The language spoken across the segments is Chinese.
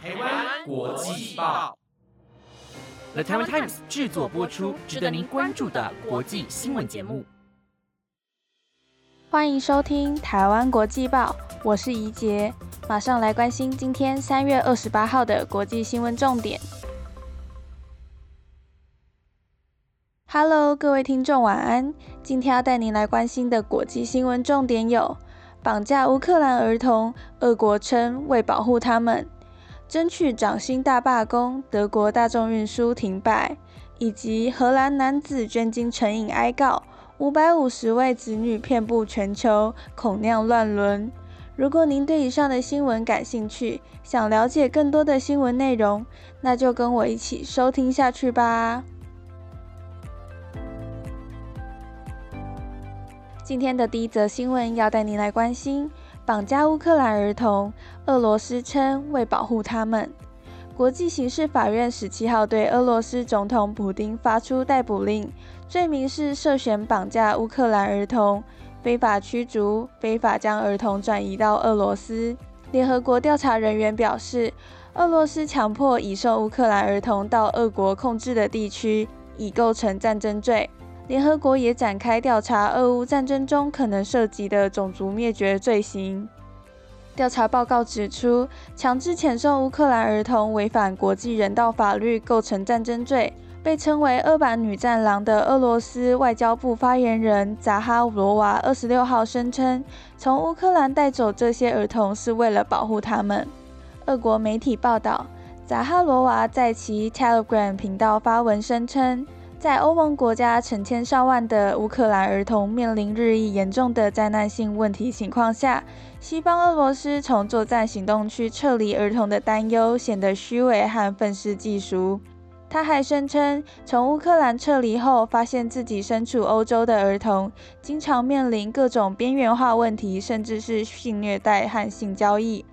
台湾国际报，The Taiwan Times 制作播出，值得您关注的国际新闻节目。欢迎收听台湾国际报，我是怡杰，马上来关心今天三月二十八号的国际新闻重点。Hello，各位听众，晚安。今天要带您来关心的国际新闻重点有：绑架乌克兰儿童，俄国称为保护他们；争取涨薪大罢工，德国大众运输停摆；以及荷兰男子捐精成瘾哀告。五百五十位子女遍布全球，恐酿乱伦。如果您对以上的新闻感兴趣，想了解更多的新闻内容，那就跟我一起收听下去吧。今天的第一则新闻要带您来关心：绑架乌克兰儿童，俄罗斯称为保护他们。国际刑事法院十七号对俄罗斯总统普京发出逮捕令。罪名是涉嫌绑架乌克兰儿童、非法驱逐、非法将儿童转移到俄罗斯。联合国调查人员表示，俄罗斯强迫移送乌克兰儿童到俄国控制的地区，已构成战争罪。联合国也展开调查，俄乌战争中可能涉及的种族灭绝罪行。调查报告指出，强制遣送乌克兰儿童违反国际人道法律，构成战争罪。被称为“二版女战狼”的俄罗斯外交部发言人扎哈罗娃二十六号声称，从乌克兰带走这些儿童是为了保护他们。俄国媒体报道，扎哈罗娃在其 Telegram 频道发文声称，在欧盟国家成千上万的乌克兰儿童面临日益严重的灾难性问题情况下，西方俄罗斯从作战行动区撤离儿童的担忧显得虚伪和愤世嫉俗。他还声称，从乌克兰撤离后，发现自己身处欧洲的儿童经常面临各种边缘化问题，甚至是性虐待和性交易。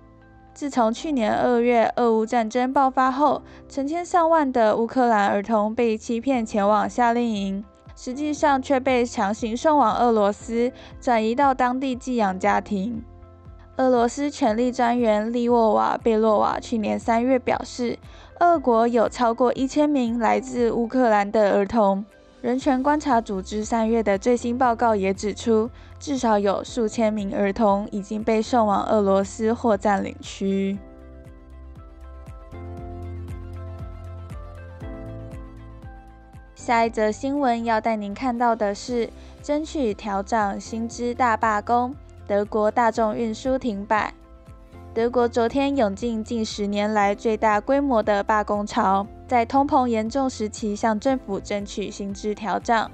自从去年二月俄乌战争爆发后，成千上万的乌克兰儿童被欺骗前往夏令营，实际上却被强行送往俄罗斯，转移到当地寄养家庭。俄罗斯权力专员利沃瓦贝洛娃去年三月表示。俄国有超过一千名来自乌克兰的儿童。人权观察组织三月的最新报告也指出，至少有数千名儿童已经被送往俄罗斯或占领区。下一则新闻要带您看到的是：争取调涨薪资大罢工，德国大众运输停摆。德国昨天涌进近十年来最大规模的罢工潮，在通膨严重时期向政府争取薪资调整。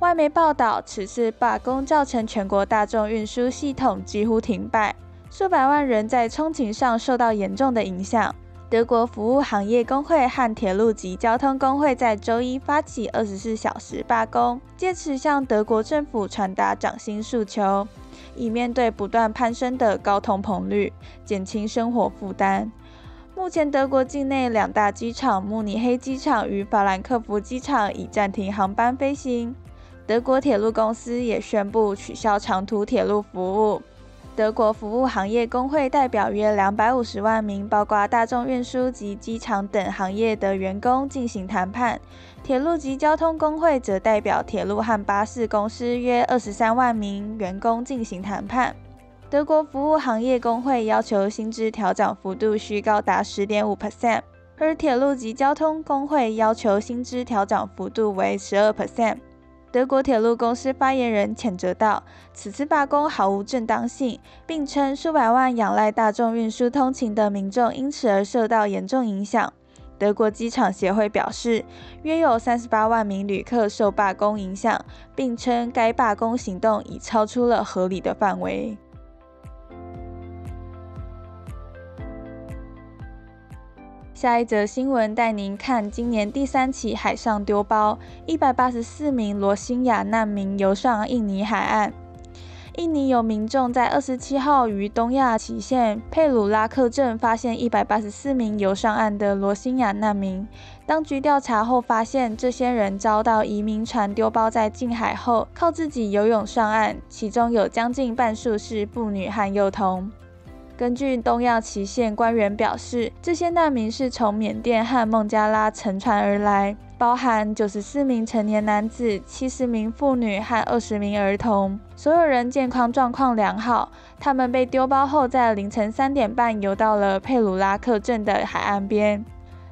外媒报道，此次罢工造成全国大众运输系统几乎停摆，数百万人在通勤上受到严重的影响。德国服务行业工会和铁路及交通工会在周一发起二十四小时罢工，借此向德国政府传达涨薪诉求。以面对不断攀升的高通膨率，减轻生活负担。目前，德国境内两大机场——慕尼黑机场与法兰克福机场——已暂停航班飞行。德国铁路公司也宣布取消长途铁路服务。德国服务行业工会代表约两百五十万名，包括大众运输及机场等行业的员工进行谈判。铁路及交通工会则代表铁路和巴士公司约二十三万名员工进行谈判。德国服务行业工会要求薪资调整幅度需高达十点五 percent，而铁路及交通工会要求薪资调整幅度为十二 percent。德国铁路公司发言人谴责道：“此次罢工毫无正当性，并称数百万仰赖大众运输通勤的民众因此而受到严重影响。”德国机场协会表示，约有三十八万名旅客受罢工影响，并称该罢工行动已超出了合理的范围。下一则新闻带您看今年第三起海上丢包，一百八十四名罗兴亚难民游上印尼海岸。印尼有民众在二十七号于东亚旗县佩鲁拉克镇发现一百八十四名游上岸的罗兴亚难民。当局调查后发现，这些人遭到移民船丢包在近海后，靠自己游泳上岸，其中有将近半数是妇女和幼童。根据东亚旗县官员表示，这些难民是从缅甸和孟加拉乘船而来，包含九十四名成年男子、七十名妇女和二十名儿童，所有人健康状况良好。他们被丢包后，在凌晨三点半游到了佩鲁拉克镇的海岸边。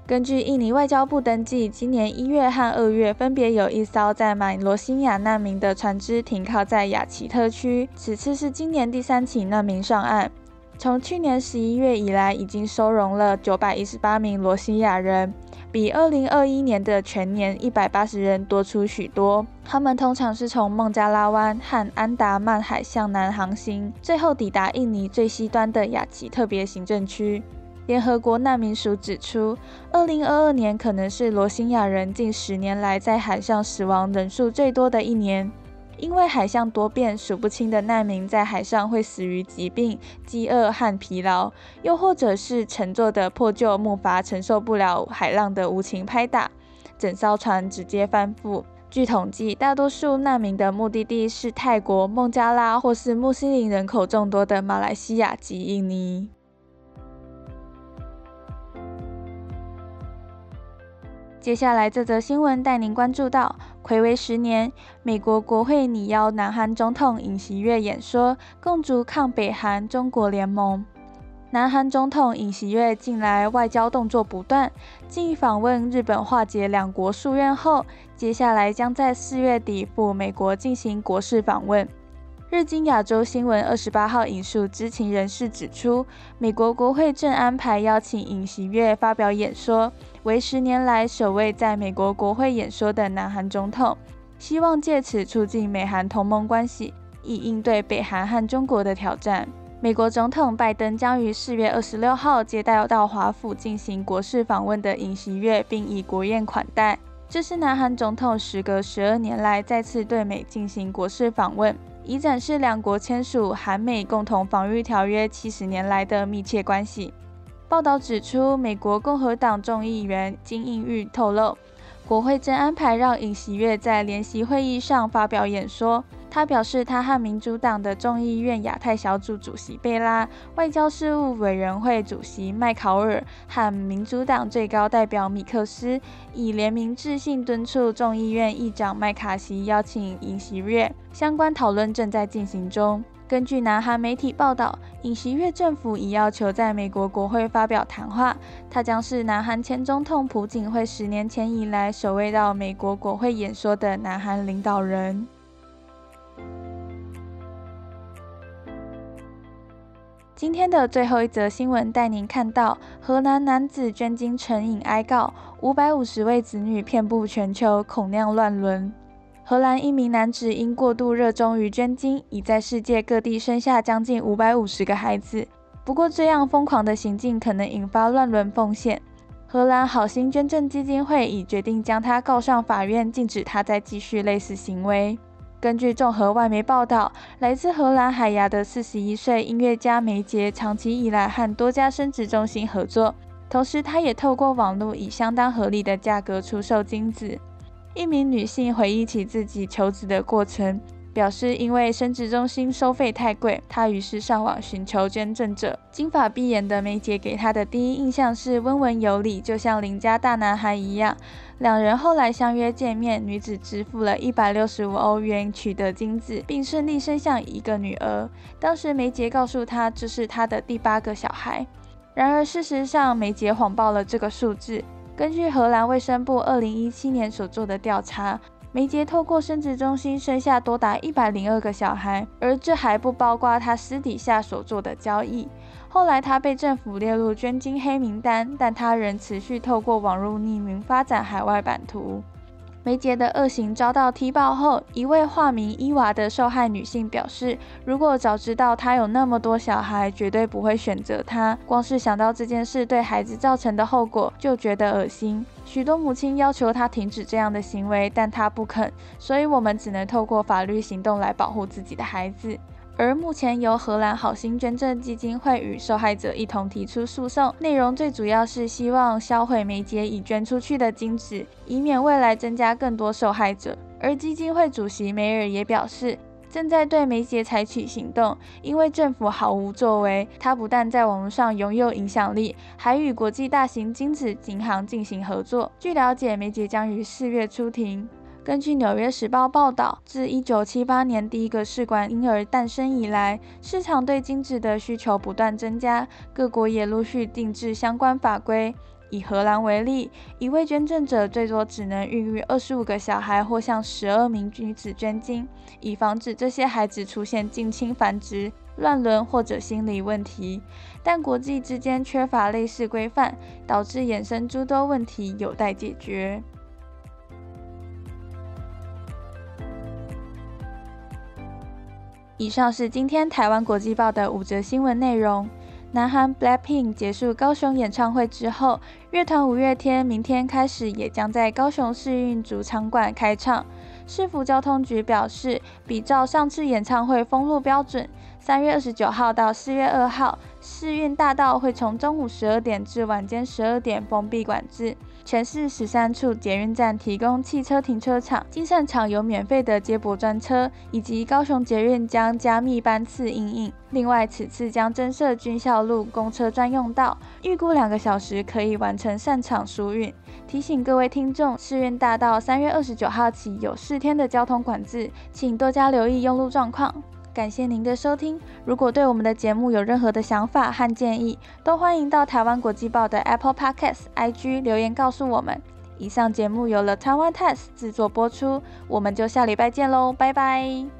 根据印尼外交部登记，今年一月和二月分别有一艘载满罗兴亚难民的船只停靠在雅奇特区，此次是今年第三起难民上岸。从去年十一月以来，已经收容了九百一十八名罗西亚人，比二零二一年的全年一百八十人多出许多。他们通常是从孟加拉湾和安达曼海向南航行，最后抵达印尼最西端的雅奇特别行政区。联合国难民署指出，二零二二年可能是罗兴亚人近十年来在海上死亡人数最多的一年。因为海象多变，数不清的难民在海上会死于疾病、饥饿和疲劳，又或者是乘坐的破旧木筏承受不了海浪的无情拍打，整艘船直接翻覆。据统计，大多数难民的目的地是泰国、孟加拉，或是穆斯林人口众多的马来西亚及印尼。接下来这则新闻带您关注到，暌违十年，美国国会拟邀南韩总统尹锡悦演说，共筑抗北韩中国联盟。南韩总统尹锡悦近来外交动作不断，继访问日本化解两国夙愿后，接下来将在四月底赴美国进行国事访问。日经亚洲新闻二十八号引述知情人士指出，美国国会正安排邀请尹锡悦发表演说，为十年来首位在美国国会演说的南韩总统，希望借此促进美韩同盟关系，以应对北韩和中国的挑战。美国总统拜登将于四月二十六号接待到华府进行国事访问的尹锡悦，并以国宴款待。这是南韩总统时隔十二年来再次对美进行国事访问。以展示两国签署韩美共同防御条约七十年来的密切关系。报道指出，美国共和党众议员金应玉透露，国会正安排让尹锡悦在联席会议上发表演说。他表示，他和民主党的众议院亚太小组主席贝拉、外交事务委员会主席麦考尔和民主党最高代表米克斯以联名致信敦促众议院议长麦卡锡邀请尹锡悦。相关讨论正在进行中。根据南韩媒体报道，尹锡悦政府已要求在美国国会发表谈话。他将是南韩前总统朴槿惠十年前以来首位到美国国会演说的南韩领导人。今天的最后一则新闻带您看到：荷兰男子捐精成瘾哀告，五百五十位子女遍布全球，恐酿乱伦。荷兰一名男子因过度热衷于捐精，已在世界各地生下将近五百五十个孩子。不过，这样疯狂的行径可能引发乱伦风险。荷兰好心捐赠基金会已决定将他告上法院，禁止他再继续类似行为。根据综合外媒报道，来自荷兰海牙的四十一岁音乐家梅杰长期以来和多家生殖中心合作，同时他也透过网络以相当合理的价格出售精子。一名女性回忆起自己求子的过程。表示因为生殖中心收费太贵，他于是上网寻求捐赠者。金发碧眼的梅姐给他的第一印象是温文有礼，就像邻家大男孩一样。两人后来相约见面，女子支付了一百六十五欧元取得精子，并顺利生下一个女儿。当时梅姐告诉他这是他的第八个小孩。然而事实上，梅姐谎报了这个数字。根据荷兰卫生部二零一七年所做的调查。梅杰透过生殖中心生下多达一百零二个小孩，而这还不包括他私底下所做的交易。后来他被政府列入捐精黑名单，但他仍持续透过网络匿名发展海外版图。梅杰的恶行遭到踢爆后，一位化名伊娃的受害女性表示：“如果早知道他有那么多小孩，绝对不会选择他。光是想到这件事对孩子造成的后果，就觉得恶心。”许多母亲要求他停止这样的行为，但他不肯。所以，我们只能透过法律行动来保护自己的孩子。而目前由荷兰好心捐赠基金会与受害者一同提出诉讼，内容最主要是希望销毁梅杰已捐出去的精子，以免未来增加更多受害者。而基金会主席梅尔也表示，正在对梅姐采取行动，因为政府毫无作为。他不但在网络上拥有影响力，还与国际大型精子银行进行合作。据了解，梅姐将于四月出庭。根据《纽约时报》报道，自1978年第一个试管婴儿诞生以来，市场对精子的需求不断增加，各国也陆续定制相关法规。以荷兰为例，一位捐赠者最多只能孕育二十五个小孩，或向十二名女子捐精，以防止这些孩子出现近亲繁殖、乱伦或者心理问题。但国际之间缺乏类似规范，导致衍生诸多问题有待解决。以上是今天台湾国际报的五则新闻内容。南韩 BLACKPINK 结束高雄演唱会之后，乐团五月天明天开始也将在高雄市运主场馆开唱。市府交通局表示，比照上次演唱会封路标准，三月二十九号到四月二号，市运大道会从中午十二点至晚间十二点封闭管制。全市十三处捷运站提供汽车停车场，金盛场有免费的接驳专车，以及高雄捷运将加密班次营运。另外，此次将增设军校路公车专用道，预估两个小时可以完成擅场疏运。提醒各位听众，市运大道三月二十九号起有四天的交通管制，请多加留意用路状况。感谢您的收听。如果对我们的节目有任何的想法和建议，都欢迎到台湾国际报的 Apple Podcast IG 留言告诉我们。以上节目由 The Test 制作播出，我们就下礼拜见喽，拜拜。